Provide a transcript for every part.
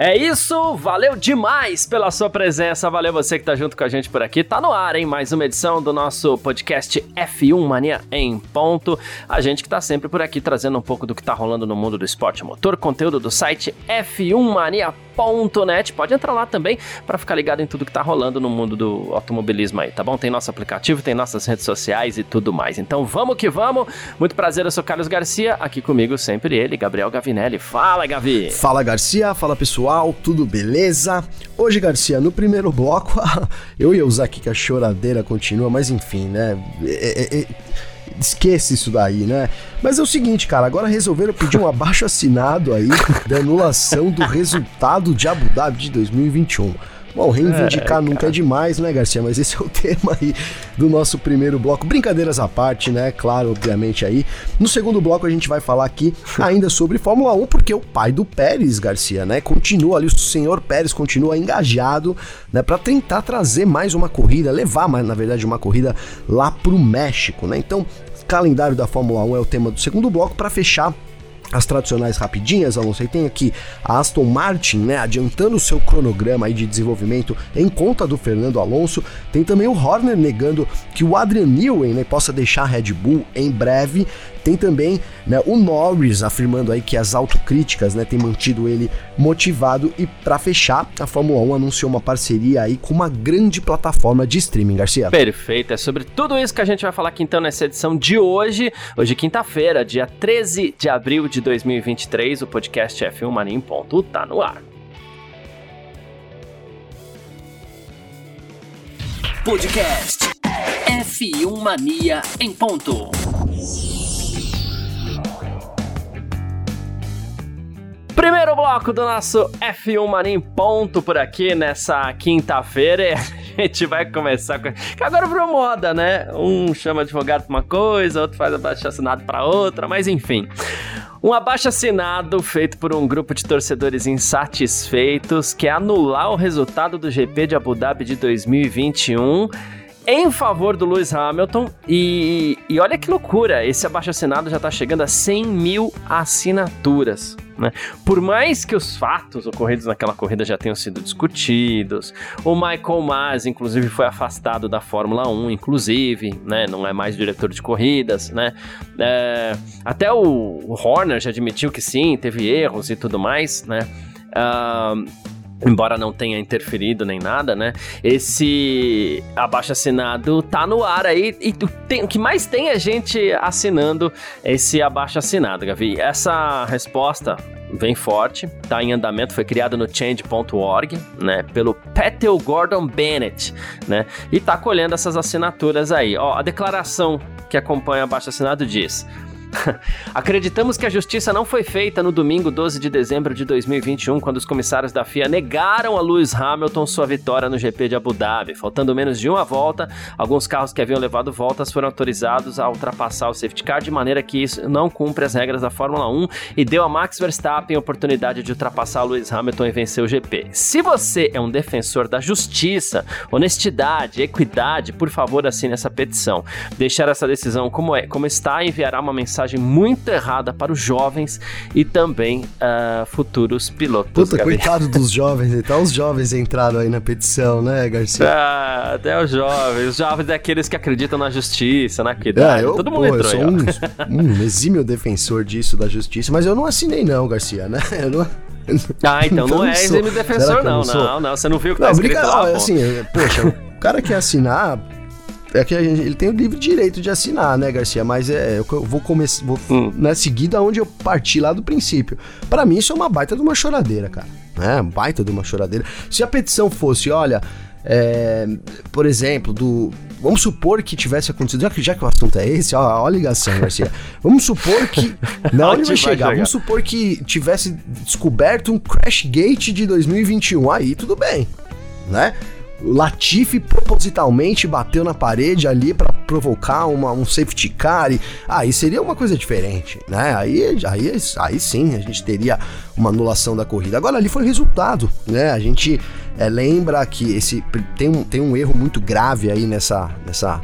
É isso, valeu demais pela sua presença, valeu você que tá junto com a gente por aqui. Tá no ar, hein? Mais uma edição do nosso podcast F1 Mania em ponto. A gente que tá sempre por aqui trazendo um pouco do que tá rolando no mundo do esporte motor, conteúdo do site f1mania.net. Pode entrar lá também para ficar ligado em tudo que tá rolando no mundo do automobilismo aí, tá bom? Tem nosso aplicativo, tem nossas redes sociais e tudo mais. Então vamos que vamos. Muito prazer, eu sou Carlos Garcia, aqui comigo sempre ele, Gabriel Gavinelli. Fala, Gavi. Fala, Garcia. Fala, pessoal pessoal, tudo beleza? Hoje, Garcia, no primeiro bloco, eu ia usar aqui que a choradeira continua, mas enfim, né? É, é, é, esquece isso daí, né? Mas é o seguinte, cara, agora resolveram pedir um abaixo assinado aí da anulação do resultado de Abu Dhabi de 2021. Bom, reivindicar é, nunca é demais, né, Garcia? Mas esse é o tema aí do nosso primeiro bloco. Brincadeiras à parte, né? Claro, obviamente aí. No segundo bloco a gente vai falar aqui ainda sobre Fórmula 1, porque o pai do Pérez, Garcia, né? Continua ali, o senhor Pérez continua engajado, né? Para tentar trazer mais uma corrida, levar mais, na verdade, uma corrida lá pro México, né? Então, calendário da Fórmula 1 é o tema do segundo bloco para fechar as tradicionais rapidinhas, Alonso, aí tem aqui a Aston Martin, né, adiantando o seu cronograma aí de desenvolvimento em conta do Fernando Alonso. Tem também o Horner negando que o Adrian Newey, né, possa deixar a Red Bull em breve. Tem também né, o Norris afirmando aí que as autocríticas né, têm mantido ele motivado. E para fechar, a Fórmula 1 anunciou uma parceria aí com uma grande plataforma de streaming, Garcia. Perfeito, é sobre tudo isso que a gente vai falar aqui então nessa edição de hoje. Hoje, quinta-feira, dia 13 de abril de 2023, o podcast F1 Mania em ponto tá no ar. Podcast F1 Mania em ponto. Primeiro bloco do nosso F1 Mania em ponto por aqui nessa quinta-feira. A gente vai começar com. Que agora virou moda, né? Um chama advogado pra uma coisa, outro faz abaixo assinado pra outra, mas enfim. Um abaixo assinado feito por um grupo de torcedores insatisfeitos que anular o resultado do GP de Abu Dhabi de 2021 em favor do Lewis Hamilton. E, e olha que loucura, esse abaixo-assinado já está chegando a 100 mil assinaturas. Né? Por mais que os fatos ocorridos naquela corrida já tenham sido discutidos, o Michael Mas, inclusive, foi afastado da Fórmula 1, inclusive, né? não é mais diretor de corridas. Né? É, até o, o Horner já admitiu que sim, teve erros e tudo mais. Né? Uh, embora não tenha interferido nem nada, né? Esse abaixo assinado tá no ar aí e tem, o que mais tem é gente assinando esse abaixo assinado, Gavi. Essa resposta vem forte, tá em andamento, foi criado no change.org, né, pelo Petel Gordon Bennett, né? E tá colhendo essas assinaturas aí. Ó, a declaração que acompanha abaixo assinado diz: Acreditamos que a justiça não foi feita no domingo 12 de dezembro de 2021, quando os comissários da FIA negaram a Lewis Hamilton sua vitória no GP de Abu Dhabi. Faltando menos de uma volta, alguns carros que haviam levado voltas foram autorizados a ultrapassar o safety car, de maneira que isso não cumpre as regras da Fórmula 1 e deu a Max Verstappen a oportunidade de ultrapassar Lewis Hamilton e vencer o GP. Se você é um defensor da justiça, honestidade, equidade, por favor assine essa petição. Deixar essa decisão como é, como está, enviará uma mensagem mensagem muito errada para os jovens e também uh, futuros pilotos. Puta, coitado dos jovens, então os jovens entraram aí na petição, né, Garcia? Ah, até os jovens. Os jovens é aqueles que acreditam na justiça, na equidade. É, eu, Todo mundo pô, entrou. Eu sou um, um exímio defensor disso, da justiça, mas eu não assinei não, Garcia, né? Eu não... Ah, então, então não é exímio defensor, não. Não, não, não. Você não viu o que não, tá escrito lá, assim, poxa, o cara quer assinar é que gente, ele tem o livre direito de assinar, né, Garcia? Mas é, eu vou começar, vou hum. né, seguir da onde eu parti lá do princípio. Para mim isso é uma baita de uma choradeira, cara. É, baita de uma choradeira. Se a petição fosse, olha, é, por exemplo, do. Vamos supor que tivesse acontecido. Já que, já que o assunto é esse, ó, ó a ligação, Garcia. Vamos supor que. Não, onde vai chegar? chegar? Vamos supor que tivesse descoberto um crash gate de 2021. Aí tudo bem, né? Latifi propositalmente bateu na parede ali para provocar uma, um safety car. E, aí seria uma coisa diferente, né? Aí, aí, aí sim a gente teria uma anulação da corrida. Agora ali foi resultado, né? A gente é, lembra que esse tem um, tem um erro muito grave aí nessa, nessa,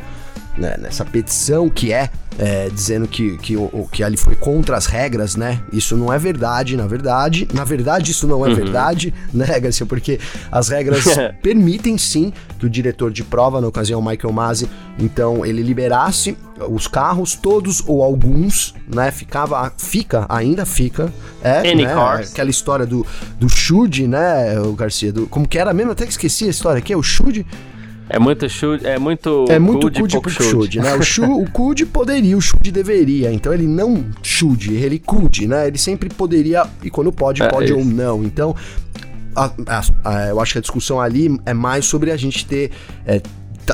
né, nessa petição que é é, dizendo que, que, o, que ali foi contra as regras, né? Isso não é verdade, na verdade. Na verdade, isso não é uhum. verdade, né, Garcia? Porque as regras permitem sim que o diretor de prova, na ocasião Michael Masi, então ele liberasse os carros, todos ou alguns, né? Ficava, fica, ainda fica. É, Any né, cars. Aquela história do, do Shude, né, o Garcia? Do, como que era mesmo? Até que esqueci a história aqui, é o Shude. É muito chute, é muito É muito cude, pouco chute, né? O, chu, o poderia, o chute deveria. Então ele não chude, ele cude, né? Ele sempre poderia, e quando pode, é, pode é ou não. Então, a, a, a, eu acho que a discussão ali é mais sobre a gente ter. É,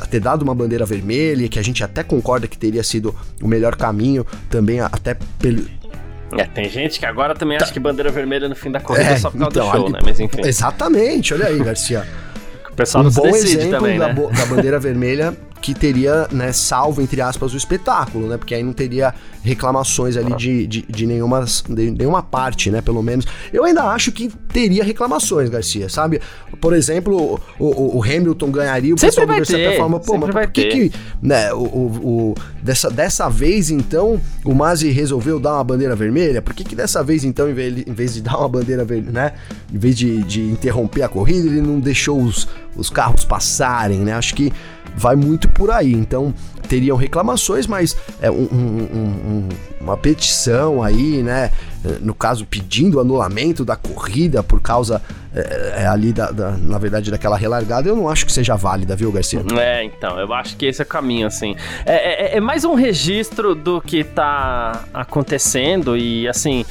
ter dado uma bandeira vermelha, que a gente até concorda que teria sido o melhor caminho, também até pelo, é, tem gente que agora também tá. acha que bandeira vermelha no fim da corrida é, só por causa então, do show, ali, né? Mas enfim. Exatamente, olha aí, Garcia. Pessoal um bom exemplo também, da, né? da bandeira vermelha que teria, né, salvo, entre aspas, o espetáculo, né? Porque aí não teria reclamações ali de, de, de, nenhuma, de nenhuma parte, né? Pelo menos. Eu ainda acho que teria reclamações, Garcia, sabe? Por exemplo, o, o, o Hamilton ganharia, o pessoal do Verstappen fala, pô, mas por que que, né, o, o, dessa, dessa vez, então, o Masi resolveu dar uma bandeira vermelha? Por que que dessa vez, então, em vez, em vez de dar uma bandeira vermelha, né? Em vez de, de interromper a corrida, ele não deixou os, os carros passarem, né? Acho que vai muito por aí. Então, teriam reclamações, mas é um, um, um, uma petição aí, né? No caso, pedindo anulamento da corrida por causa é, é, ali, da, da, na verdade, daquela relargada, eu não acho que seja válida, viu, Garcia? É, então, eu acho que esse é o caminho, assim. É, é, é mais um registro do que tá acontecendo e, assim,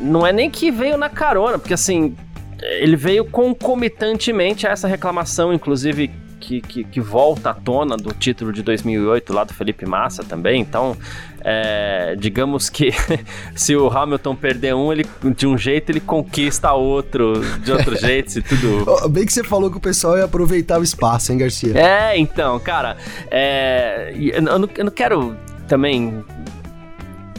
não é nem que veio na carona, porque, assim, ele veio concomitantemente a essa reclamação, inclusive que, que, que, volta à tona do título de 2008 lá do Felipe Massa também. Então, é, digamos que se o Hamilton perder um, ele de um jeito ele conquista outro de outro jeito e tudo. Bem que você falou que o pessoal ia aproveitar o espaço, hein, Garcia? É, então, cara, é, eu, não, eu não quero também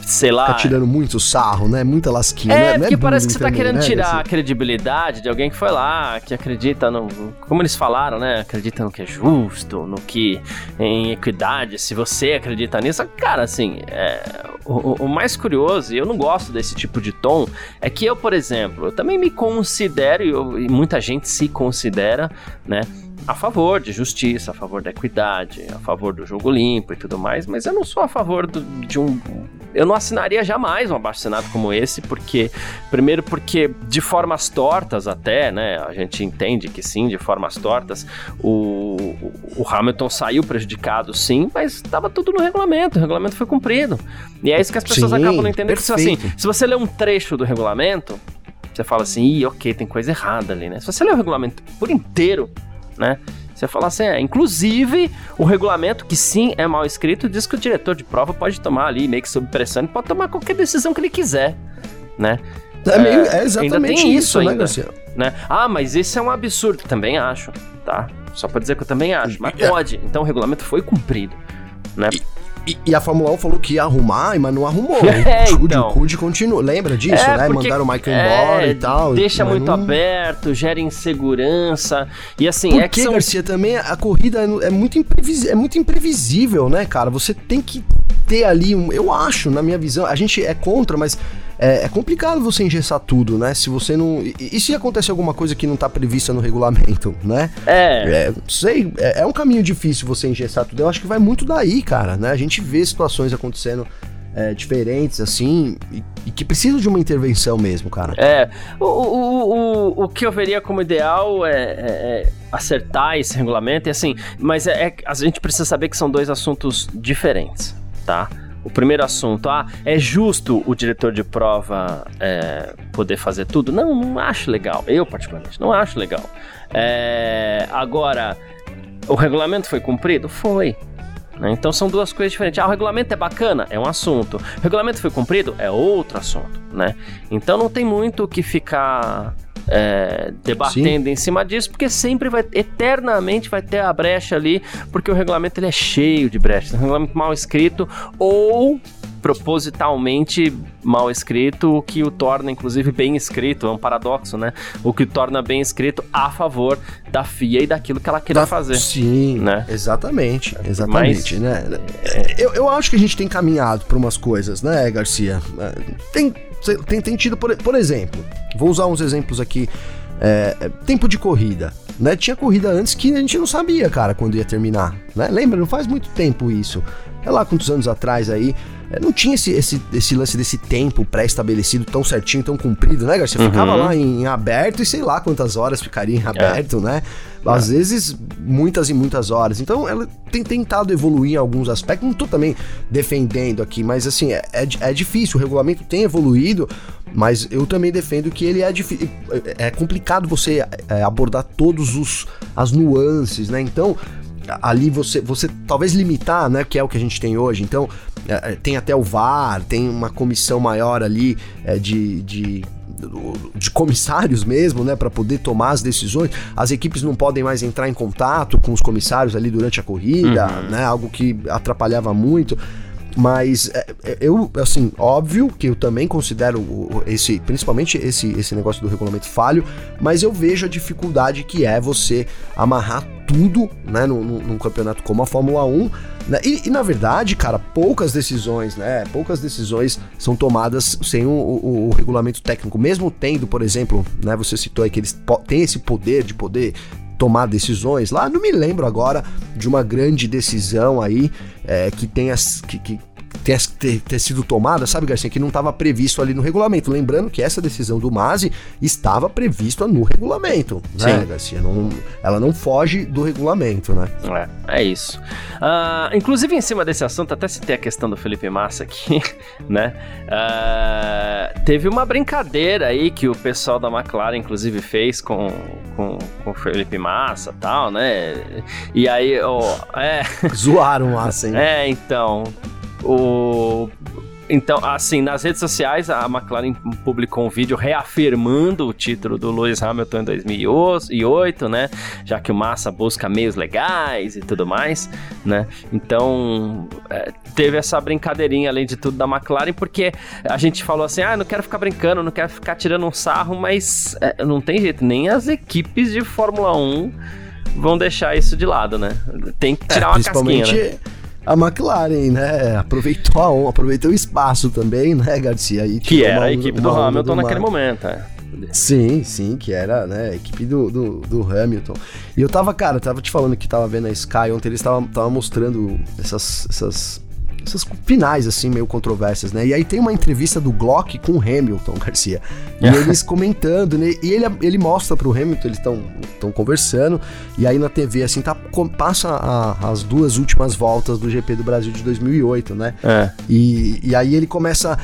sei lá. Fica tirando muito sarro, né? Muita lasquinha. É, né? porque parece que você tá querendo né? tirar a credibilidade de alguém que foi lá, que acredita no. Como eles falaram, né? Acredita no que é justo, no que. em equidade. Se você acredita nisso. Cara, assim, é, o, o, mais curioso, e eu não gosto desse tipo de tom, é que eu, por exemplo, eu também me considero, eu, e muita gente se considera, né? A favor de justiça, a favor da equidade, a favor do jogo limpo e tudo mais, mas eu não sou a favor do, de um. Eu não assinaria jamais um abaixo-assinado como esse, porque. Primeiro, porque de formas tortas, até, né? A gente entende que sim, de formas tortas, o, o Hamilton saiu prejudicado, sim, mas estava tudo no regulamento, o regulamento foi cumprido. E é isso que as pessoas sim, acabam não entendendo. Que, assim, se você lê um trecho do regulamento, você fala assim, Ih, ok, tem coisa errada ali, né? Se você lê o regulamento por inteiro, né? Você fala assim, é, inclusive o regulamento, que sim é mal escrito, diz que o diretor de prova pode tomar ali, meio que sob pressão, pode tomar qualquer decisão que ele quiser, né? É, meio, é exatamente ainda tem isso, né, ainda, né? Ah, mas isso é um absurdo, também acho, tá? Só pra dizer que eu também acho, mas é. pode. Então o regulamento foi cumprido, né? E, e, e, a Fórmula 1 falou que ia arrumar, mas não arrumou. É, o então. Continua. Lembra disso, é, né? Mandaram o Michael é, embora e tal. Deixa muito não... aberto, gera insegurança. E assim, Por é que. São... Garcia, também a corrida é, é muito, imprevis... é muito imprevisível, né, cara? Você tem que ter ali um. Eu acho, na minha visão, a gente é contra, mas é, é, complicado você engessar tudo, né? Se você não. E, e, se acontecer alguma coisa que não tá prevista no regulamento, né? É. é sei, é, é, um caminho difícil você engessar tudo. Eu acho que vai muito daí, cara, né? A gente vê situações acontecendo. É, diferentes, assim, e, e, que precisam de uma intervenção mesmo, cara. É, o, o, o, o que eu veria como ideal é, é, é acertar esse regulamento, e assim, mas é, a gente precisa saber que são dois assuntos diferentes, tá? O primeiro assunto, ah, é justo o diretor de prova é, poder fazer tudo? Não, não acho legal. Eu, particularmente, não acho legal. É, agora, o regulamento foi cumprido? Foi. Né? Então são duas coisas diferentes. Ah, o regulamento é bacana? É um assunto. O regulamento foi cumprido? É outro assunto, né? Então não tem muito o que ficar é, debatendo Sim. em cima disso, porque sempre vai, eternamente vai ter a brecha ali, porque o regulamento ele é cheio de brechas. Um regulamento mal escrito ou propositalmente mal escrito, o que o torna, inclusive, bem escrito. É um paradoxo, né? O que torna bem escrito a favor da FIA e daquilo que ela queira da, fazer. Sim, né? exatamente. Exatamente, Mas, né? É... Eu, eu acho que a gente tem caminhado para umas coisas, né, Garcia? É, tem, tem, tem tido, por, por exemplo, vou usar uns exemplos aqui. É, é, tempo de corrida. Né? Tinha corrida antes que a gente não sabia, cara, quando ia terminar. Né? Lembra? Não faz muito tempo isso. É lá quantos anos atrás aí. É, não tinha esse, esse, esse lance desse tempo pré-estabelecido tão certinho, tão comprido, né, Garcia? Uhum. Ficava lá em, em, aberto e sei lá quantas horas ficaria em é. aberto, é. né? Às é. vezes, muitas e muitas horas. Então, ela tem tentado evoluir em alguns aspectos. Não tô também defendendo aqui, mas assim, é, é, é difícil. O regulamento tem evoluído, mas eu também defendo que ele é difícil. É complicado você é, abordar todos os as nuances, né? Então, ali você, você talvez limitar, né, que é o que a gente tem hoje. Então, é, é tem até o VAR, tem uma comissão maior ali é, de, de de comissários mesmo, né, para poder tomar as decisões. As equipes não podem mais entrar em contato com os comissários ali durante a corrida, uhum. né, algo que atrapalhava muito. Mas é, é, eu, assim, óbvio que eu também considero esse, principalmente esse, esse negócio do regulamento falho, mas eu vejo a dificuldade que é você amarrar tudo, né, num, num campeonato como a Fórmula 1. Né? E, e, na verdade, cara, poucas decisões, né? Poucas decisões são tomadas sem o, o, o, regulamento técnico. Mesmo tendo, por exemplo, né? Você citou aí que eles têm esse poder de poder tomar decisões lá. Não me lembro agora de uma grande decisão aí é, que tenha que, que ter, ter, ter, sido tomada, sabe, Garcia, que não estava previsto ali no regulamento. Lembrando que essa decisão do Mazi estava prevista no regulamento, né, Sim. Garcia? Não, ela não foge do regulamento, né? É, é isso. Uh, inclusive, em cima desse assunto, até citei a questão do Felipe Massa aqui, né? Uh, teve uma brincadeira aí que o pessoal da McLaren, inclusive, fez com, com, com o Felipe Massa e tal, né? E aí, ó, é... Zoaram o Massa, hein? É, então... O então, assim, nas redes sociais, a McLaren publicou um vídeo reafirmando o título do Lewis Hamilton em 2008, né? Já que o Massa busca meios legais e tudo mais, né? Então, é, teve essa brincadeirinha, além de tudo, da McLaren, porque a gente falou assim: ah, não quero ficar brincando, não quero ficar tirando um sarro, mas é, não tem jeito, nem as equipes de Fórmula 1 vão deixar isso de lado, né? Tem que tirar é, uma casquinha, né? A McLaren, né? Aproveitou a aproveitou o espaço também, né, Garcia? E que era uma, a equipe do Hamilton do naquele momento, é. Sim, sim, que era, né, a equipe do, do, do, Hamilton. E eu tava, cara, tava te falando que tava vendo a Sky ontem, eles estavam mostrando essas, essas essas finais, assim, meio controversas, né? E aí tem uma entrevista do Glock com o Hamilton, Garcia. E eles comentando, né? E ele, ele mostra pro Hamilton, eles estão conversando, e aí na TV, assim, tá, passa a, as duas últimas voltas do GP do Brasil de 2008, né? É. E, e aí ele começa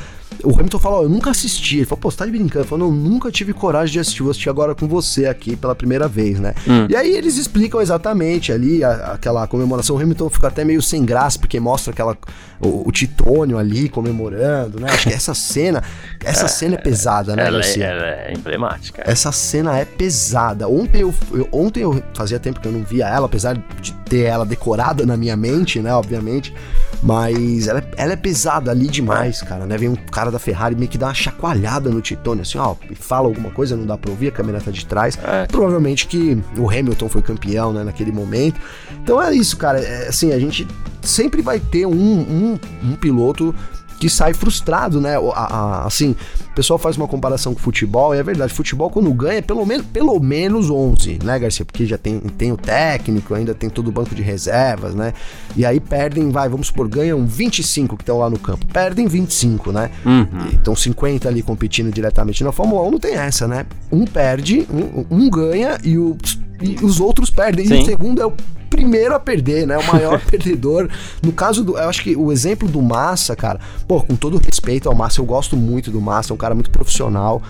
o Hamilton falou, eu nunca assisti. Ele falou, pô, você tá de brincando? Ele falou, não, nunca tive coragem de assistir, vou assistir agora com você aqui pela primeira vez, né? Hum. E aí eles explicam exatamente ali a, aquela comemoração. O Hamilton fica até meio sem graça, porque mostra aquela o, o Titônio ali comemorando, né? Acho que essa cena, essa é, cena é pesada, né, ela, é, ela é emblemática. Essa cena é pesada. Ontem eu, eu, ontem eu fazia tempo que eu não via ela, apesar de ter ela decorada na minha mente, né, obviamente. Mas ela, ela é pesada ali demais, cara, né? Vem um cara da Ferrari meio que dá uma chacoalhada no Titone, assim, ó, fala alguma coisa, não dá pra ouvir, a câmera tá de trás. É. Provavelmente que o Hamilton foi campeão, né, naquele momento. Então é isso, cara. É, assim, a gente sempre vai ter um, um, um piloto que sai frustrado, né? A, a, assim, o pessoal faz uma comparação com futebol, e é verdade, futebol quando ganha é pelo menos, pelo menos 11, né, Garcia? Porque já tem, tem o técnico, ainda tem todo o banco de reservas, né? E aí perdem, vai, vamos supor, ganham 25 que estão lá no campo, perdem 25, né? Uhum. Então 50 ali competindo diretamente na Fórmula 1 não tem essa, né? Um perde, um, um ganha e, o, e os outros perdem. Sim. E o segundo é o primeiro a perder, né? O maior perdedor. No caso do. Eu acho que o exemplo do Massa, cara, pô, com todo respeito ao Massa, eu gosto muito do Massa, é um cara muito profissional.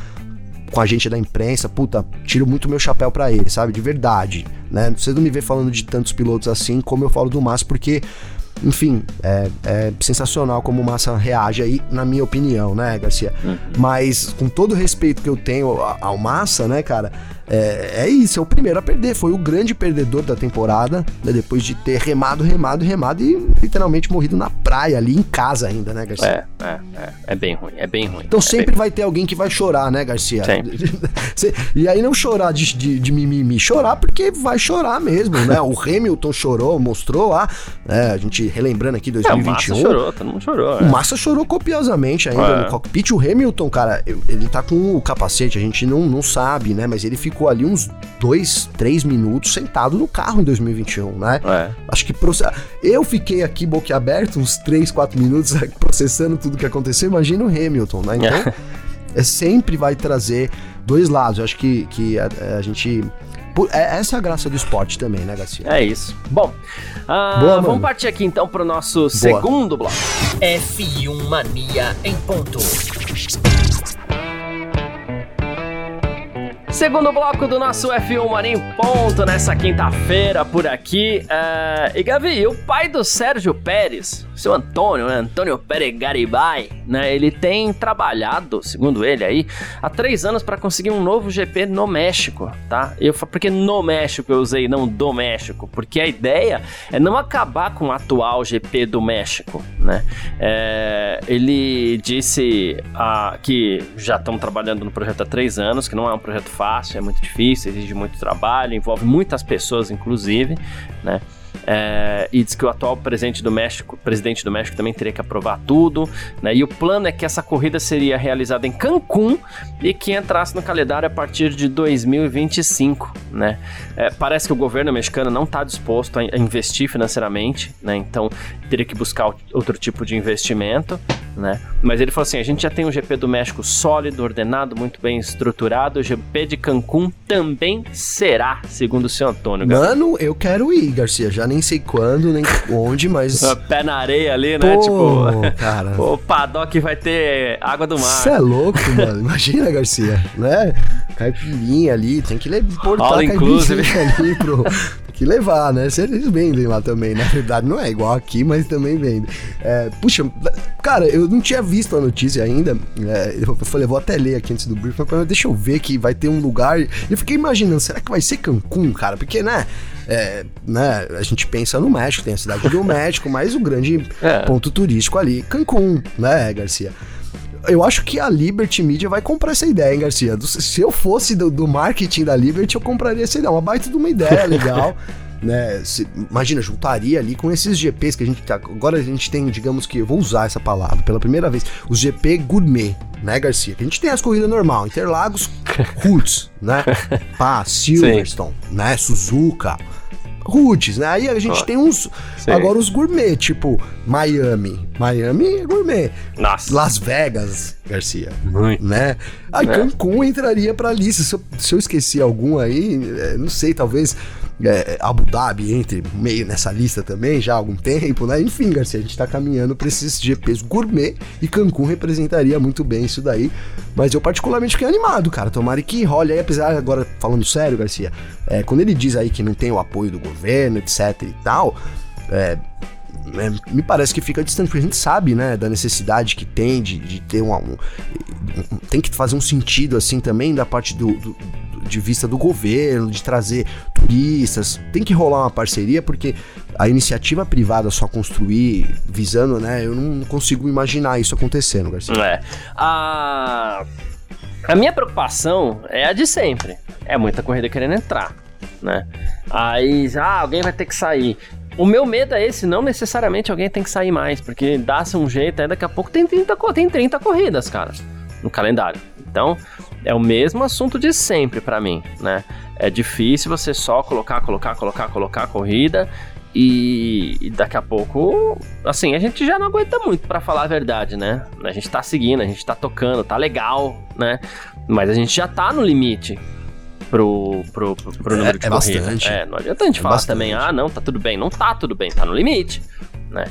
Com a gente da imprensa, puta, tiro muito meu chapéu para ele, sabe? De verdade, né? Você não me vê falando de tantos pilotos assim como eu falo do Massa, porque enfim, é, é sensacional como o Massa reage aí, na minha opinião, né, Garcia? Uhum. Mas com todo o respeito que eu tenho ao Massa, né, cara, é, é, isso, é o primeiro a perder. Foi o grande perdedor da temporada, né, depois de ter remado, remado, remado e literalmente morrido na praia ali em casa ainda, né, Garcia? É, é, é, é bem ruim, é bem ruim. Então é sempre vai ter alguém que vai chorar, né, Garcia? e aí não chorar de, de, de, mimimi, chorar porque vai chorar mesmo, né? O Hamilton chorou, mostrou lá, né, a gente relembrando aqui 2021. É, o Massa chorou, todo mundo chorou. O é. Massa chorou copiosamente ainda é. no cockpit. O Hamilton, cara, ele tá com o capacete, a gente não, não sabe, né? Mas ele ficou ali uns dois, três minutos sentado no carro em 2021, né? É. Acho que eu fiquei aqui boquiaberto uns três, quatro minutos processando tudo que aconteceu. Imagina o Hamilton, né? Então, é, sempre vai trazer dois lados. Eu acho que, que a, a gente essa é a graça do esporte também, né, Garcia? É isso. Bom, uh, Boa, vamos partir aqui então para o nosso Boa. segundo bloco. F1 Mania em ponto. Segundo bloco do nosso F1 Marim Ponto nessa quinta-feira por aqui. Uh, e Gavi, o pai do Sérgio Pérez, seu Antônio, né? Antônio Pérez Garibay, né? Ele tem trabalhado, segundo ele aí, há três anos para conseguir um novo GP no México, tá? Eu porque no México eu usei não do México, porque a ideia é não acabar com o atual GP do México, né? É, ele disse uh, que já estão trabalhando no projeto há três anos, que não é um projeto fácil, é muito difícil, exige muito trabalho, envolve muitas pessoas, inclusive, né? É, e diz que o atual presidente do México, presidente do México também teria que aprovar tudo, né? E o plano é que essa corrida seria realizada em Cancún e que entrasse no calendário a partir de 2025, né? É, parece que o governo mexicano não está disposto a investir financeiramente, né? Então teria que buscar outro tipo de investimento, né? Mas ele falou assim: a gente já tem um GP do México sólido, ordenado, muito bem estruturado. O GP de Cancún também será, segundo o seu Antônio. Mano, eu quero ir, Garcia. Já nem sei quando, nem onde, mas. Pé na areia ali, né? Pô, tipo, cara. O paddock vai ter água do mar. Você é louco, mano. Imagina, Garcia, né? Caipirinha ali, tem que importar All inclusive. ali pro. Que levar, né? Se eles vendem lá também, na verdade não é igual aqui, mas também vendem. É, puxa, cara, eu não tinha visto a notícia ainda. É, eu falei, vou até ler aqui antes do briefing, mas deixa eu ver que vai ter um lugar. Eu fiquei imaginando, será que vai ser Cancún, cara? Porque, né? É, né, a gente pensa no México, tem a cidade do México, mas o grande é. ponto turístico ali, Cancún, né, Garcia? Eu acho que a Liberty Media vai comprar essa ideia, hein, Garcia? Se eu fosse do, do marketing da Liberty, eu compraria essa ideia. Uma baita de uma ideia legal. né? Se, imagina, juntaria ali com esses GPs que a gente tá. Agora a gente tem, digamos que, eu vou usar essa palavra pela primeira vez, os GP gourmet, né, Garcia? Que a gente tem as corridas normal, Interlagos, Roots, né? Pá, Silverstone, Sim. né? Suzuka roots, né? Aí a gente oh, tem uns. Sim. Agora os gourmet, tipo Miami. Miami é gourmet. Nossa. Las Vegas, Garcia. Muito. Né? Aí é. Cancún entraria pra lista. Se eu, se eu esqueci algum aí, é, não sei, talvez é, Abu Dhabi entre meio nessa lista também já há algum tempo, né? Enfim, Garcia, a gente tá caminhando para esses GPs gourmet e Cancún representaria muito bem isso daí. Mas eu particularmente fiquei animado, cara. Tomara que role aí, apesar agora falando sério, Garcia, é, quando ele diz aí que não tem o apoio do governo, etc e tal, é, é, me parece que fica distante, porque a gente sabe, né, da necessidade que tem de, de ter um, um, Tem que fazer um sentido, assim, também da parte do, do de vista do governo, de trazer turistas. Tem que rolar uma parceria, porque a iniciativa privada só construir visando, né? Eu não consigo imaginar isso acontecendo, Garcia. É. A, a minha preocupação é a de sempre. É muita corrida querendo entrar, né? Aí, ah, alguém vai ter que sair. O meu medo é esse, não necessariamente alguém tem que sair mais, porque dá-se um jeito, aí daqui a pouco tem 30, tem 30 corridas, cara, no calendário. Então, é o mesmo assunto de sempre para mim, né? É difícil você só colocar, colocar, colocar, colocar corrida e, e, daqui a pouco, assim, a gente já não aguenta muito para falar a verdade, né? A gente tá seguindo, a gente tá tocando, tá legal, né? Mas a gente já tá no limite pro, pro, pro, pro número é, de é corrida. Bastante. É, não adianta a gente é falar bastante. também, ah, não, tá tudo bem. Não tá tudo bem, tá no limite, né?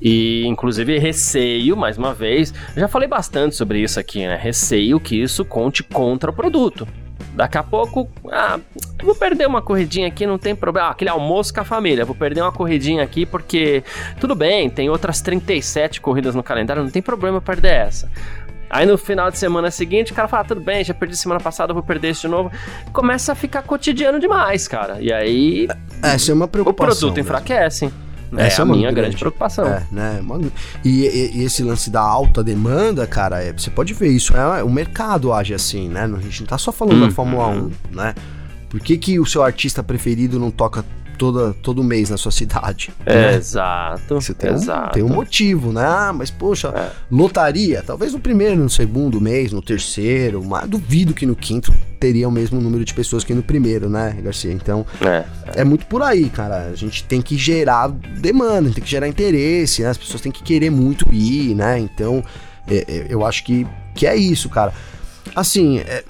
E, inclusive, receio, mais uma vez, já falei bastante sobre isso aqui, né? Receio que isso conte contra o produto. Daqui a pouco, ah, vou perder uma corridinha aqui, não tem problema. Ah, aquele almoço com a família, vou perder uma corridinha aqui porque tudo bem, tem outras 37 corridas no calendário, não tem problema perder essa. Aí no final de semana seguinte, o cara fala: ah, tudo bem, já perdi semana passada, vou perder isso de novo. Começa a ficar cotidiano demais, cara. E aí. Essa é uma preocupação. O produto mesmo. enfraquece. Essa é, é a minha grande, grande preocupação. É, né? E, e, e, esse lance da alta demanda, cara, é, você pode ver isso. É, o mercado age assim, né? A gente não tá só falando hum, da Fórmula 1, né? Por que, que o seu artista preferido não toca toda, todo mês na sua cidade. É, né? Exato. Você tem, exato. Um, tem um motivo, né? Ah, mas poxa, é. lotaria, talvez no primeiro, no segundo mês, no terceiro, mas duvido que no quinto teria o mesmo número de pessoas que no primeiro, né, Garcia? Então, é, é. muito por aí, cara. A gente tem que gerar demanda, tem que gerar interesse, né? As pessoas têm que querer muito ir, né? Então, é, é eu acho que, que é isso, cara. Assim, é,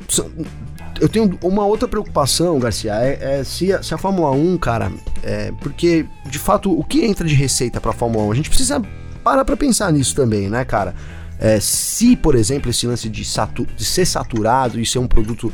eu tenho uma outra preocupação, Garcia, é, é se, a, se, a, Fórmula 1, cara, é, porque de fato o que entra de receita para a Fórmula 1, a gente precisa parar para pensar nisso também, né, cara? É, se, por exemplo, esse lance de, de ser saturado e ser um produto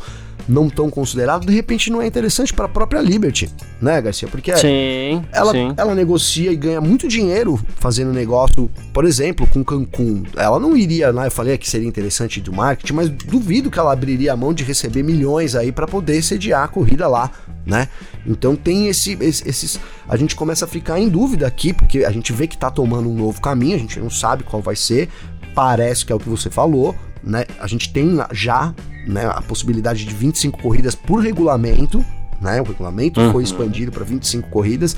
não tão considerado, de repente não é interessante para a própria Liberty, né, Garcia? Porque sim, ela, sim. ela negocia e ganha muito dinheiro fazendo negócio, por exemplo, com Cancún. Ela não iria lá, eu falei que seria interessante do marketing, mas duvido que ela abriria a mão de receber milhões aí para poder sediar a corrida lá, né? Então tem esse, esses. A gente começa a ficar em dúvida aqui, porque a gente vê que tá tomando um novo caminho, a gente não sabe qual vai ser. Parece que é o que você falou, né? A gente tem já né, a possibilidade de 25 corridas por regulamento, né? O regulamento uhum. foi expandido para 25 corridas.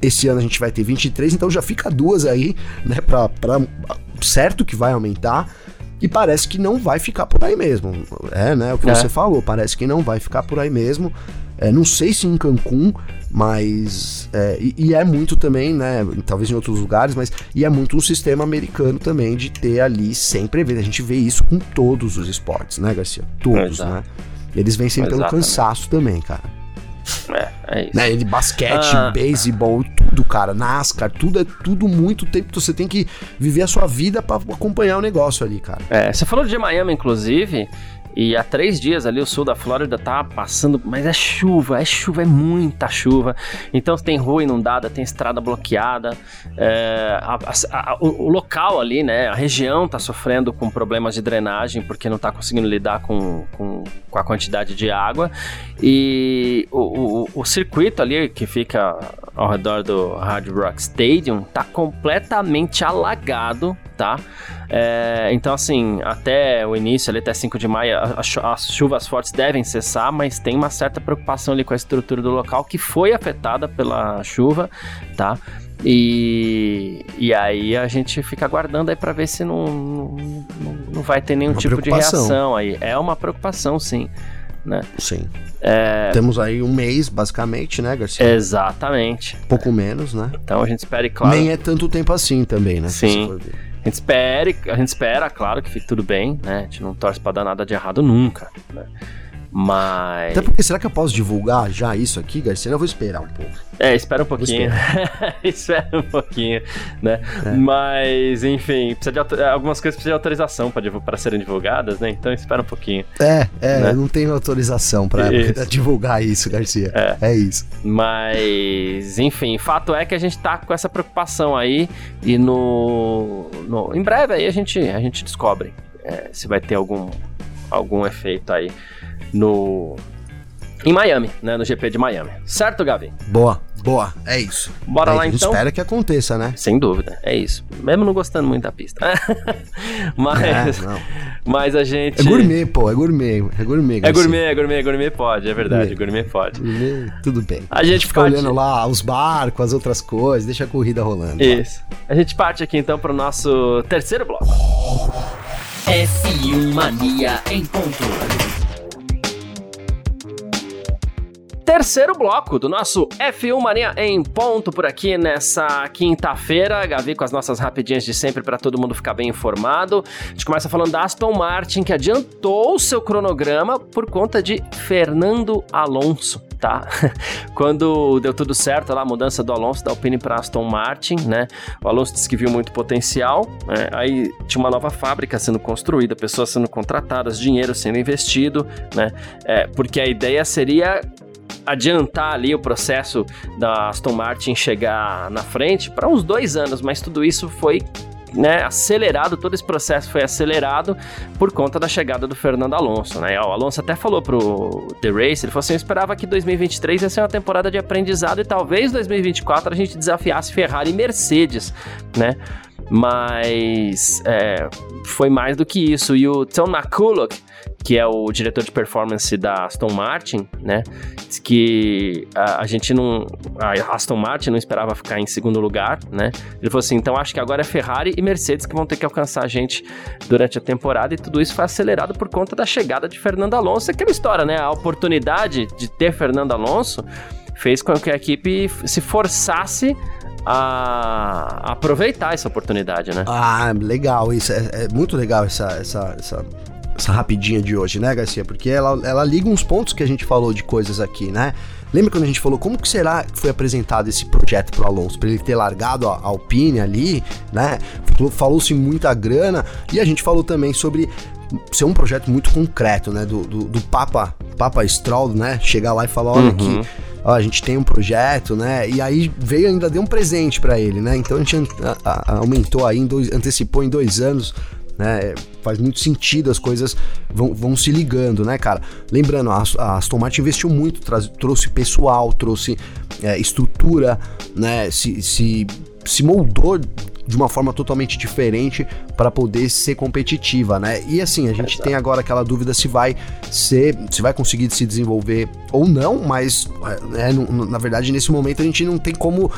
Esse ano a gente vai ter 23, então já fica duas aí, né? Pra, certo que vai aumentar. E parece que não vai ficar por aí mesmo. É, né? O que é. você falou, parece que não vai ficar por aí mesmo. É, não sei se em Cancún, mas. É, e, e, é muito também, né? Talvez em outros lugares, mas. E é muito um sistema americano também de ter ali sempre. A gente vê isso com todos os esportes, né, Garcia? Todos, Exato. né? Eles vencem pelo cansaço também, cara. É, é isso. Né, ele, basquete, ah. beisebol, tudo, cara. NASCAR, tudo é tudo muito tempo. Você tem que viver a sua vida para acompanhar o negócio ali, cara. É, você falou de Miami, inclusive. E há três dias ali o sul da Flórida tá passando, mas é chuva, é chuva, é muita chuva. Então tem rua inundada, tem estrada bloqueada. É, a, a, a, o, local ali, né, a região tá sofrendo com problemas de drenagem porque não tá conseguindo lidar com, com, com a quantidade de água. E o, o, o circuito ali que fica ao redor do Hard Rock Stadium tá completamente alagado, tá? É, então, assim, até o início, ali até 5 de maio, as chuvas fortes devem cessar, mas tem uma certa preocupação ali com a estrutura do local que foi afetada pela chuva, tá? E, e aí a gente fica aguardando aí para ver se não, não, não, vai ter nenhum uma tipo de reação aí. É uma preocupação, sim. Né? Sim. É... Temos aí um mês, basicamente, né, Garcia? Exatamente. Pouco menos, né? Então a gente espera, e claro. Nem é tanto tempo assim também, né? Sim. A gente espera, a gente espera, claro, que fique tudo bem, né? A gente não torce pra dar nada de errado nunca, né? Mas. Até porque será que eu posso divulgar já isso aqui, Garcia? Eu vou esperar um pouco. É, espera um pouquinho. espera um pouquinho, né? É. Mas, enfim, precisa de, algumas coisas precisam de autorização para serem divulgadas, né? Então espera um pouquinho. É, é, né? eu não tenho autorização para divulgar isso, Garcia. É. é isso. Mas, enfim, fato é que a gente tá com essa preocupação aí e no. no em breve aí a gente, a gente descobre é, se vai ter algum, algum efeito aí no em Miami, né, no GP de Miami. Certo, Gavi? Boa, boa, é isso. Bora é, lá então. Espera que aconteça, né? Sem dúvida, é isso. Mesmo não gostando muito da pista. mas, é, mas a gente. É gourmet, pô, é gourmet, é gourmet. É gourmet, é gourmet, é gourmet pode, é verdade, gourmet, gourmet pode. Gourmet, tudo bem. A gente fica pode... olhando lá os barcos, as outras coisas, deixa a corrida rolando. Isso. Lá. A gente parte aqui então para o nosso terceiro bloco. F1 Mania em ponto. Terceiro bloco do nosso F1 Mania em ponto por aqui nessa quinta-feira. Gavi com as nossas rapidinhas de sempre para todo mundo ficar bem informado. A gente começa falando da Aston Martin, que adiantou seu cronograma por conta de Fernando Alonso tá? Quando deu tudo certo lá, a mudança do Alonso da Alpine para Aston Martin, né? O Alonso disse que viu muito potencial, né? aí tinha uma nova fábrica sendo construída, pessoas sendo contratadas, dinheiro sendo investido, né? É, porque a ideia seria adiantar ali o processo da Aston Martin chegar na frente para uns dois anos, mas tudo isso foi né, acelerado, todo esse processo foi acelerado por conta da chegada do Fernando Alonso, né? O Alonso até falou pro The Race, ele falou assim, eu esperava que 2023 ia ser uma temporada de aprendizado e talvez 2024 a gente desafiasse Ferrari e Mercedes, né? Mas é, foi mais do que isso. E o Tom McCulloch, que é o diretor de performance da Aston Martin, né? Que a, a, gente não. A Aston Martin não esperava ficar em segundo lugar, né? Ele falou assim: então acho que agora é Ferrari e Mercedes que vão ter que alcançar a gente durante a temporada, e tudo isso foi acelerado por conta da chegada de Fernando Alonso. Aquela história, né? A oportunidade de ter Fernando Alonso fez com que a equipe se forçasse a aproveitar essa oportunidade, né? Ah, legal, isso é, é muito legal essa, essa, essa essa rapidinha de hoje, né, Garcia? Porque ela, ela liga uns pontos que a gente falou de coisas aqui, né? Lembra quando a gente falou como que será que foi apresentado esse projeto pro Alonso? Para ele ter largado a Alpine ali, né? Falou-se muita grana e a gente falou também sobre ser um projeto muito concreto, né? Do, do, do Papa, Papa Stroll, né? Chegar lá e falar, olha uhum. que ó, a gente tem um projeto, né? E aí veio ainda deu um presente para ele, né? Então a gente a, a, aumentou aí, em dois, antecipou em dois anos né? Faz muito sentido, as coisas vão, vão se ligando, né, cara? Lembrando, a, a Aston Martin investiu muito, trouxe pessoal, trouxe é, estrutura, né? Se, se, se moldou de uma forma totalmente diferente para poder ser competitiva, né? E assim, a gente Exato. tem agora aquela dúvida se vai ser, se vai conseguir se desenvolver ou não, mas é, na verdade nesse momento a gente não tem como,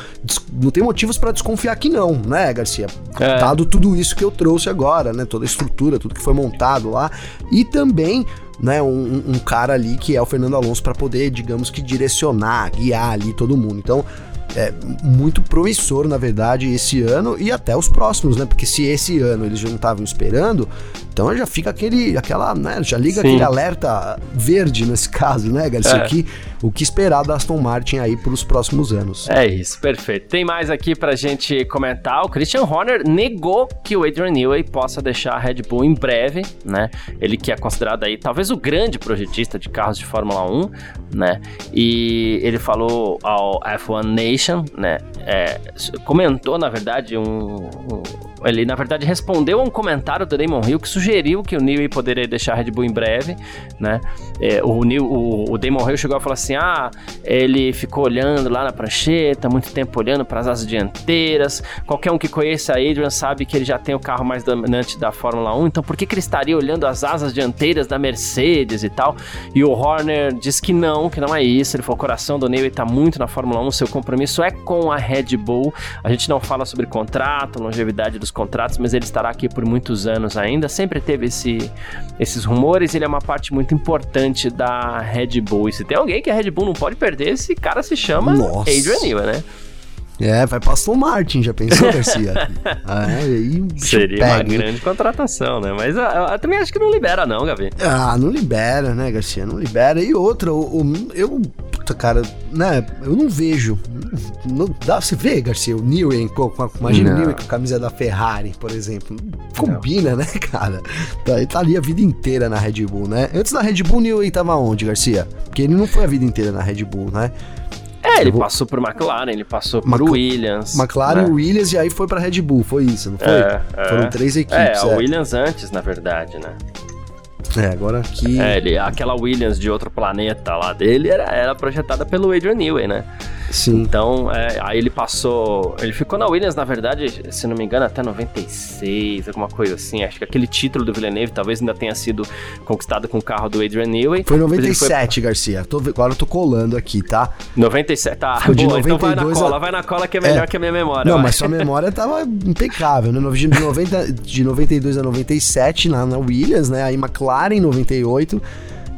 não tem motivos para desconfiar que não, né, Garcia? É. Dado tudo isso que eu trouxe agora, né? Toda a estrutura, tudo que foi montado lá e também né, um, um, cara ali que é o Fernando Alonso para poder, digamos que direcionar, guiar ali todo mundo. Então, é, muito promissor, na verdade, esse ano e até os próximos, né? Porque se esse ano eles já não estavam esperando, então já fica aquele, aquela, né? Já liga Sim. aquele alerta verde nesse caso, né, Garcia? É. Que, o que esperar da Aston Martin aí para os próximos anos. É isso, perfeito. Tem mais aqui pra gente comentar. O Christian Horner negou que o Adrian Newey possa deixar a Red Bull em breve, né? Ele que é considerado aí talvez o grande projetista de carros de Fórmula 1, né? E ele falou ao F1 Nation, né? É, comentou, na verdade, um, um ele na verdade respondeu a um comentário do Damon Hill que sugeriu que o Newey poderia deixar a Red Bull em breve, né? É, o, Neil, o, o Damon Hill chegou a falar assim: ah, ele ficou olhando lá na prancheta, muito tempo olhando para as asas dianteiras. Qualquer um que conheça a Adrian sabe que ele já tem o carro mais dominante da Fórmula 1, então por que, que ele estaria olhando as asas dianteiras da Mercedes e tal? E o Horner disse que não, que não é isso. Ele falou: o coração do Newey está muito na Fórmula 1, seu compromisso é com a Red Bull. A gente não fala sobre contrato, longevidade dos contratos, mas ele estará aqui por muitos anos ainda. Sempre teve esse, esses rumores, ele é uma parte muito importante da Red Bull. E se tem alguém que a Red Bull não pode perder, esse cara se chama Nossa. Adrian Newey, né? É, vai pra Aston Martin, já pensou, Garcia? ah, é, aí Seria pega, uma grande contratação, né? Mas eu, eu, eu, também acho que não libera, não, Gavi. Ah, não libera, né, Garcia? Não libera. E outra, o, eu. Puta, cara, né? Eu não vejo. Não, dá, você vê, Garcia, o Newey, com, com, imagina o Newey com a camisa da Ferrari, por exemplo. Combina, não. né, cara? Tá, ele tá ali a vida inteira na Red Bull, né? Antes da Red Bull, o Newey tava onde, Garcia? Porque ele não foi a vida inteira na Red Bull, né? É, ele vou... passou por McLaren, ele passou por Mac... Williams. McLaren, né? Williams e aí foi pra Red Bull, foi isso, não foi? É, é. Foram três equipes. É, a é. Williams antes, na verdade, né? É, agora aqui. É, ele, aquela Williams de outro planeta lá dele era, era projetada pelo Adrian Newey, né? Sim. Então, é, aí ele passou. Ele ficou na Williams, na verdade, se não me engano, até 96, alguma coisa assim. Acho que aquele título do Villeneuve talvez ainda tenha sido conquistado com o carro do Adrian Newey. Foi 97, foi... Garcia. Tô, agora eu tô colando aqui, tá? 97, tá. De Boa, 92 então vai na cola, a... vai na cola que é melhor é... que a minha memória. Não, mas sua memória tava impecável, né? De, 90, de 92 a 97 na, na Williams, né? Aí McLaren 98.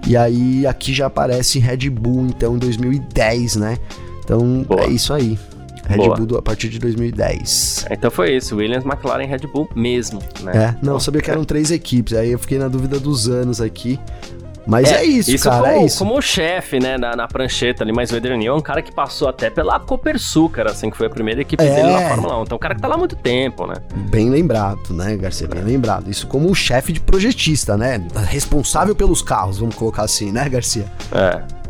E aí aqui já aparece Red Bull, então, em 2010, né? Então Boa. é isso aí. Red Boa. Bull a partir de 2010. Então foi isso, Williams, McLaren Red Bull mesmo, né? É, não, sabia que eram três equipes, aí eu fiquei na dúvida dos anos aqui. Mas é, é isso, isso, cara, como, é isso. Como o chefe, né, na, na, prancheta ali, mas o Adrian é um cara que passou até pela Copersucar, cara, assim, que foi a primeira equipe é. dele na Fórmula 1. Então, é um cara que tá lá há muito tempo, né? Bem lembrado, né, Garcia, bem lembrado. Isso como o chefe de projetista, né, responsável pelos carros, vamos colocar assim, né, Garcia? É.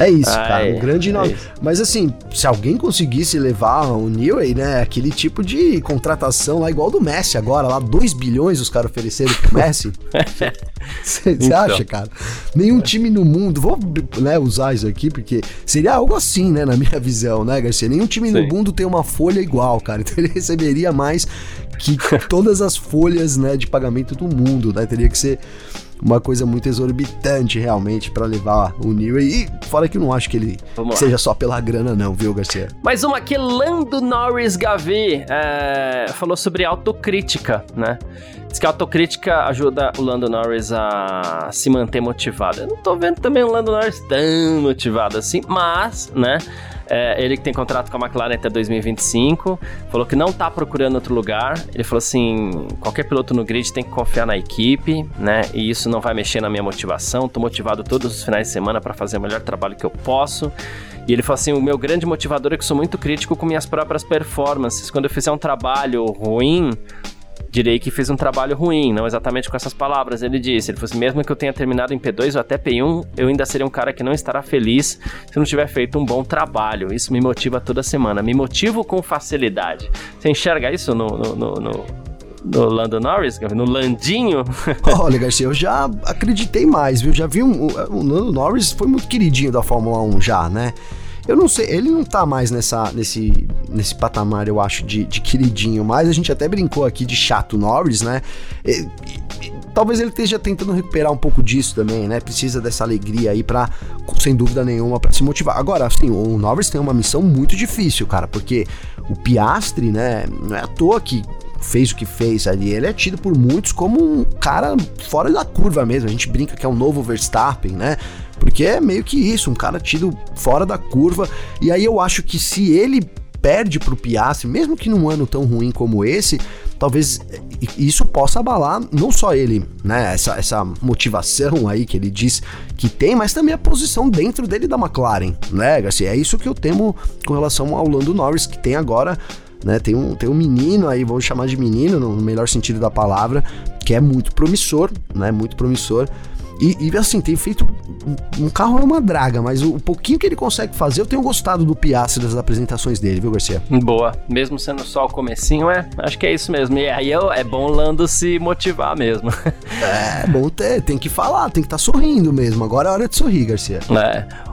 É isso, ah, cara. É, um grande nome. É Mas assim, se alguém conseguisse levar o Newey, né? Aquele tipo de contratação lá, igual do Messi agora, lá 2 bilhões os caras ofereceram pro Messi. Você então. acha, cara? Nenhum time no mundo, vou né, usar isso aqui, porque seria algo assim, né, na minha visão, né, Garcia? Nenhum time Sim. no mundo tem uma folha igual, cara. Então ele receberia mais que todas as folhas, né, de pagamento do mundo, né? Teria que ser uma coisa muito exorbitante realmente para levar o Newey. E fora que eu não acho que ele seja só pela grana, não, viu, Garcia? Mais uma aqui, Lando Norris Gavi é, falou sobre autocrítica, né? Diz que a autocrítica ajuda o Lando Norris a se manter motivado. Eu não tô vendo também o Lando Norris tão motivado assim, mas, né? É, ele que tem contrato com a McLaren até 2025, falou que não tá procurando outro lugar. Ele falou assim: qualquer piloto no grid tem que confiar na equipe, né? E isso não vai mexer na minha motivação. Tô motivado todos os finais de semana para fazer o melhor trabalho que eu posso. E ele falou assim: o meu grande motivador é que sou muito crítico com minhas próprias performances. Quando eu fizer um trabalho ruim, direi que fez um trabalho ruim, não exatamente com essas palavras. Ele disse: ele falou assim, mesmo que eu tenha terminado em P2 ou até P1, eu ainda seria um cara que não estará feliz se não tiver feito um bom trabalho. Isso me motiva toda semana. Me motivo com facilidade. Você enxerga isso no, no, no, no no Lando Norris, no Landinho. Olha, Garcia, eu já acreditei mais, viu? Já vi um, o Lando Norris foi muito queridinho da Fórmula 1 já, né? Eu não sei, ele não tá mais nessa, nesse, nesse patamar, eu acho, de, de queridinho, mas a gente até brincou aqui de chato Norris, né? E, e, talvez ele esteja tentando recuperar um pouco disso também, né? Precisa dessa alegria aí para, sem dúvida nenhuma, para se motivar. Agora, assim, o Norris tem uma missão muito difícil, cara, porque o Piastre, né? Não é à toa que fez o que fez ali. Ele é tido por muitos como um cara fora da curva mesmo. A gente brinca que é um novo Verstappen, né? Porque é meio que isso, um cara tido fora da curva. E aí eu acho que se ele perde pro Piastri, mesmo que num ano tão ruim como esse, talvez isso possa abalar não só ele, né? Essa, essa motivação aí que ele diz que tem, mas também a posição dentro dele da McLaren, né, Garcia? É isso que eu temo com relação ao Lando Norris, que tem agora né? Tem um, tem um menino aí, vou chamar de menino no melhor sentido da palavra, que é muito promissor, né? Muito promissor. E, e, assim, tem feito. Um carro é uma draga, mas o, o, pouquinho que ele consegue fazer, eu tenho gostado do Piastri das apresentações dele, viu, Garcia? Boa. Mesmo sendo só o comecinho, é. Acho que é isso mesmo. E aí é, é bom o Lando se motivar mesmo. é, bom ter, tem que falar, tem que estar tá sorrindo mesmo. Agora é hora de sorrir, Garcia. É.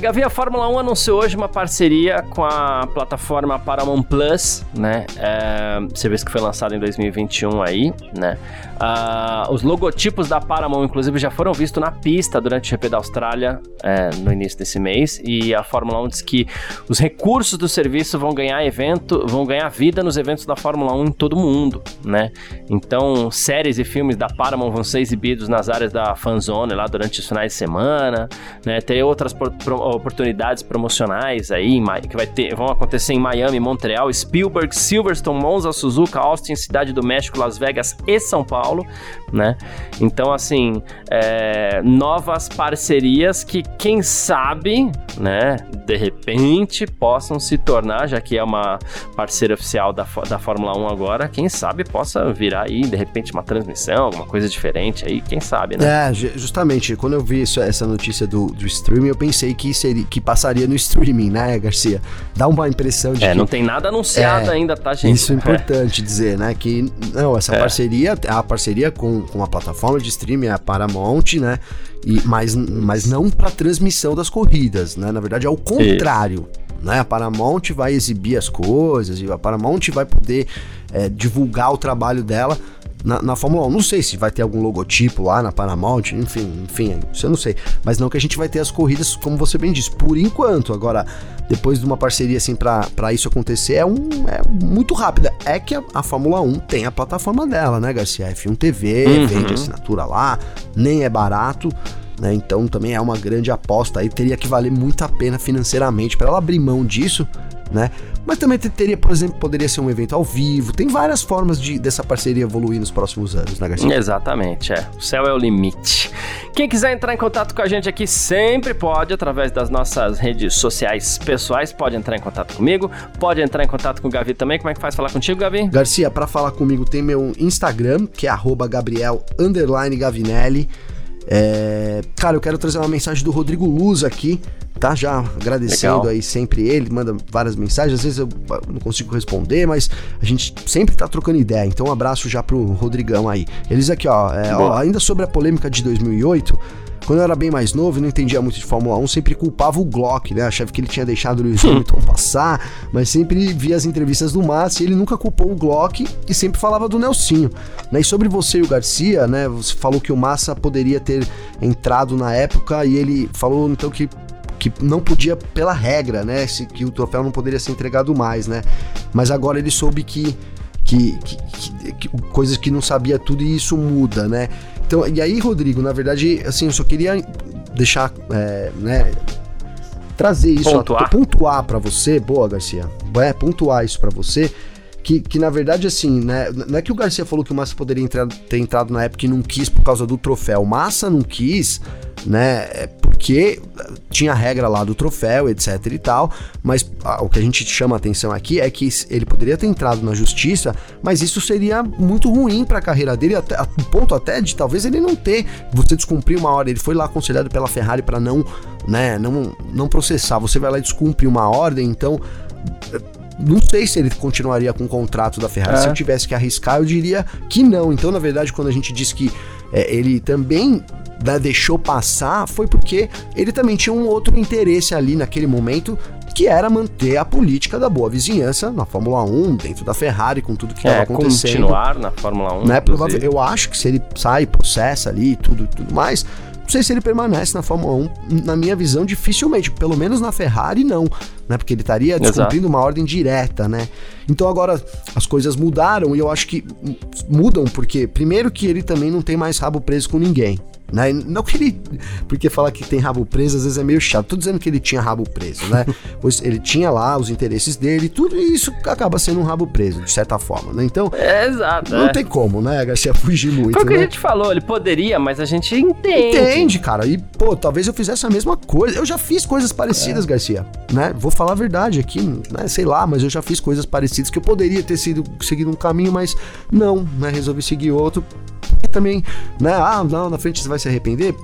Gavi, a Fórmula 1 anunciou hoje uma parceria com a plataforma Paramount Plus, né? É, serviço que foi lançado em 2021 aí, né? Uh, os logotipos da Paramount, inclusive, já foram vistos na pista durante o GP da Austrália é, no início desse mês. E a Fórmula 1 diz que os recursos do serviço vão ganhar evento, vão ganhar vida nos eventos da Fórmula 1 em todo o mundo, né? Então, séries e filmes da Paramount vão ser exibidos nas áreas da fanzone lá durante os finais de semana, né? Ter outras oportunidades promocionais aí que vai ter, vão acontecer em Miami, Montreal, Spielberg, Silverstone, Monza, Suzuka, Austin, Cidade do México, Las Vegas e São Paulo, né? Então, assim, é, novas parcerias que, quem sabe, né, de repente possam se tornar, já que é uma parceira oficial da, da Fórmula 1 agora, quem sabe possa virar aí, de repente, uma transmissão, alguma coisa diferente aí, quem sabe, né? É, justamente, quando eu vi isso, essa notícia do, do streaming, eu pensei que, seria, que passaria no streaming, né, Garcia? Dá uma impressão de é, que... não tem nada anunciado é, ainda, tá, gente? Isso é importante é. dizer, né, que, não, essa é. parceria, a parceria com, com a plataforma de streaming, a Paramount, né, e, mas, mas não para transmissão das corridas, né, na verdade é o contrário. Isso. Né? A Paramount vai exibir as coisas e a Paramount vai poder é, divulgar o trabalho dela na, na, Fórmula 1. Não sei se vai ter algum logotipo lá na Paramount, enfim, enfim, isso eu não sei. Mas não que a gente vai ter as corridas, como você bem disse, por enquanto. Agora, depois de uma parceria assim para isso acontecer, é, um, é muito rápida. É que a, a, Fórmula 1 tem a plataforma dela, né, Garcia? F1 TV, uhum. vende assinatura lá, nem é barato né? Então também é uma grande aposta aí, teria que valer muito a pena financeiramente para ela abrir mão disso, né? Mas também teria, por exemplo, poderia ser um evento ao vivo. Tem várias formas de dessa parceria evoluir nos próximos anos, né, Garcia? Exatamente, é. O céu é o limite. Quem quiser entrar em contato com a gente aqui sempre pode, através das nossas redes sociais pessoais, pode entrar em contato comigo, pode entrar em contato com o Gavi também. Como é que faz falar contigo, Gavi? Garcia, para falar comigo tem meu Instagram, que é Gabriel Gavinelli. É... Cara, eu quero trazer uma mensagem do Rodrigo Luz aqui tá já agradecendo Legal. aí sempre ele, manda várias mensagens, às vezes eu não consigo responder, mas a gente sempre tá trocando ideia, então um abraço já pro Rodrigão aí. Eles aqui, ó, é, ó ainda sobre a polêmica de 2008, quando eu era bem mais novo e não entendia muito de Fórmula 1, sempre culpava o Glock, né? Achava que ele tinha deixado o Lewis Hamilton passar, mas sempre via as entrevistas do Massa e ele nunca culpou o Glock e sempre falava do Nelsinho. Né? E sobre você e o Garcia, né? Você falou que o Massa poderia ter entrado na época e ele falou então que que não podia pela regra, né? Se, que o troféu não poderia ser entregado mais, né? Mas agora ele soube que que, que, que, que, coisas que não sabia tudo e isso muda, né? Então, e aí, Rodrigo, na verdade, assim, eu só queria deixar, é, né, trazer isso, pontuar, pontuar para você, boa, Garcia, é, pontuar isso para você, que, que na verdade, assim, né, não é que o Garcia falou que o Massa poderia entrar, ter entrado na época e não quis por causa do troféu, Massa não quis, né, é porque tinha a regra lá do troféu, etc e tal, mas o que a gente chama atenção aqui é que ele poderia ter entrado na justiça, mas isso seria muito ruim para a carreira dele, até, a ponto até de talvez ele não ter, você descumprir uma ordem, ele foi lá aconselhado pela Ferrari para não, né, não, não processar, você vai lá e descumpre uma ordem, então não sei se ele continuaria com o contrato da Ferrari. É. Se eu tivesse que arriscar, eu diria que não. Então, na verdade, quando a gente diz que é, ele também né, deixou passar, foi porque ele também tinha um outro interesse ali naquele momento, que era manter a política da boa vizinhança na Fórmula 1, dentro da Ferrari, com tudo que estava é, acontecendo. continuar na Fórmula 1. Né, eu acho que se ele sai, processa ali, tudo, tudo mais, sei se ele permanece na Fórmula 1, na minha visão, dificilmente. Pelo menos na Ferrari, não. Né? Porque ele estaria descumprindo uma ordem direta, né? Então agora as coisas mudaram e eu acho que mudam porque, primeiro, que ele também não tem mais rabo preso com ninguém. Né? Não que ele. Porque falar que tem rabo preso às vezes é meio chato. Tô dizendo que ele tinha rabo preso, né? pois ele tinha lá os interesses dele, tudo isso acaba sendo um rabo preso, de certa forma, né? Então. É, exato. Não é. tem como, né, Garcia, fugir muito. Foi o que né? a gente falou, ele poderia, mas a gente entende. Entende, cara. E, pô, talvez eu fizesse a mesma coisa. Eu já fiz coisas parecidas, é. Garcia, né? Vou falar a verdade aqui, né? Sei lá, mas eu já fiz coisas parecidas que eu poderia ter sido seguido um caminho, mas não, né? Resolvi seguir outro também, né? Ah, não, na frente você vai se arrepender.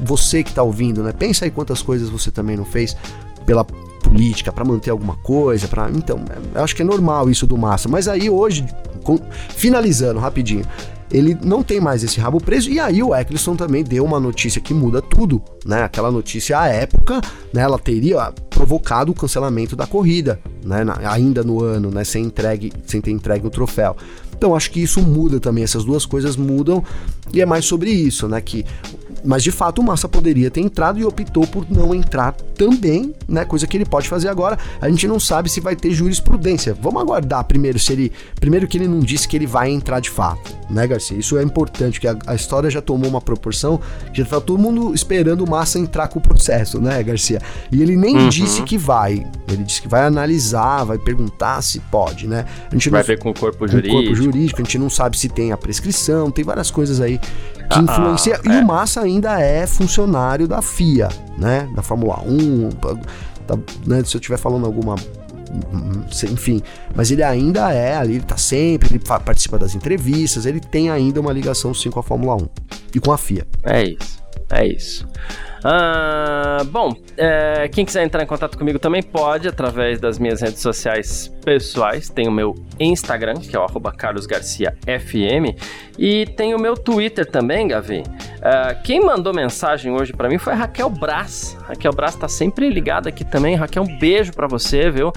Você que tá ouvindo, né? Pensa aí quantas coisas você também não fez pela política para manter alguma coisa, para então, eu acho que é normal isso do Massa. Mas aí hoje, com... finalizando rapidinho, ele não tem mais esse rabo preso. E aí o Eccleston também deu uma notícia que muda tudo, né? Aquela notícia à época, né? Ela teria provocado o cancelamento da corrida, né? ainda no ano, né? Sem entregue, sem ter entregue o troféu. Então acho que isso muda também, essas duas coisas mudam e é mais sobre isso, né? Que mas de fato o Massa poderia ter entrado e optou por não entrar também, né? Coisa que ele pode fazer agora. A gente não sabe se vai ter jurisprudência. Vamos aguardar primeiro se ele, primeiro que ele não disse que ele vai entrar de fato, né, Garcia? Isso é importante, que a, a história já tomou uma proporção já tá todo mundo esperando o Massa entrar com o processo, né, Garcia? E ele nem uhum. disse que vai. Ele disse que vai analisar, vai perguntar se pode, né? A gente vai não, ver com o corpo jurídico. Com o corpo jurídico, a gente não sabe se tem a prescrição, tem várias coisas aí que ah, influencia. Ah, é. E o Massa ainda é funcionário da FIA, né? Da Fórmula 1. Tá, né? Se eu estiver falando alguma enfim, mas ele ainda é ali, ele tá sempre, ele participa das entrevistas, ele tem ainda uma ligação sim com a Fórmula 1 e com a FIA. É isso, é isso. Ah, bom, é, quem quiser entrar em contato comigo também pode através das minhas redes sociais pessoais. Tem o meu Instagram, que é o carlosgarciafm, e tem o meu Twitter também, Gavi. Uh, quem mandou mensagem hoje para mim foi a Raquel Brás. Raquel Brás tá sempre ligada aqui também. Raquel, um beijo para você, viu?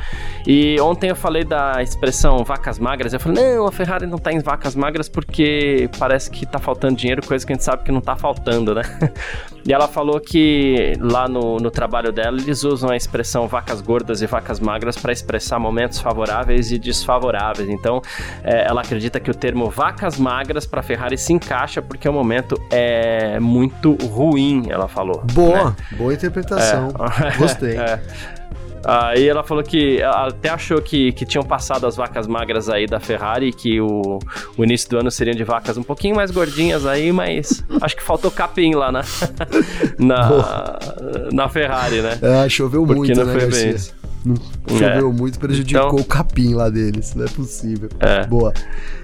E ontem eu falei da expressão vacas magras. Eu falei, não, a Ferrari não tá em vacas magras porque parece que tá faltando dinheiro, coisa que a gente sabe que não tá faltando, né? E ela falou que lá no, no trabalho dela eles usam a expressão vacas gordas e vacas magras para expressar momentos favoráveis e desfavoráveis. Então, é, ela acredita que o termo vacas magras para Ferrari se encaixa porque o momento é muito ruim, ela falou. Boa, né? boa interpretação. É. Gostei. É. Aí ela falou que até achou que, que tinham passado as vacas magras aí da Ferrari, que o, o início do ano seriam de vacas um pouquinho mais gordinhas aí, mas acho que faltou capim lá na, na, na Ferrari, né? É, choveu Porque muito, não né, foi bem isso. Choveu é. muito, prejudicou então, o capim lá deles. Não é possível. É. Boa.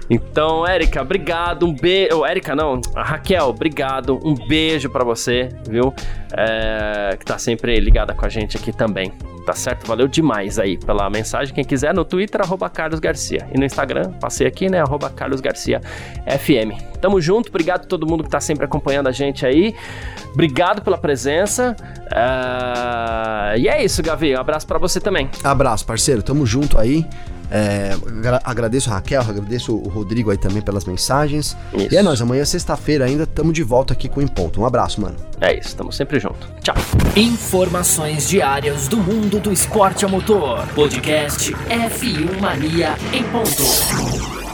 Então, Érica, obrigado. Um beijo. Oh, Érica, não. Raquel, obrigado. Um beijo para você, viu? É... Que tá sempre ligada com a gente aqui também. Tá certo? Valeu demais aí pela mensagem. Quem quiser, no Twitter, arroba Carlos Garcia. E no Instagram, passei aqui, né? Arroba Carlos Garcia FM. Tamo junto. Obrigado a todo mundo que tá sempre acompanhando a gente aí. Obrigado pela presença. Uh... E é isso, Gavi. Um abraço para você também. Abraço, parceiro. Tamo junto aí. É, agradeço a Raquel, agradeço o Rodrigo aí também pelas mensagens. Isso. E é nóis, amanhã, sexta-feira, ainda estamos de volta aqui com o Em Ponto. Um abraço, mano. É isso, estamos sempre junto. Tchau. Informações diárias do mundo do esporte a motor. Podcast F1 Mania em ponto.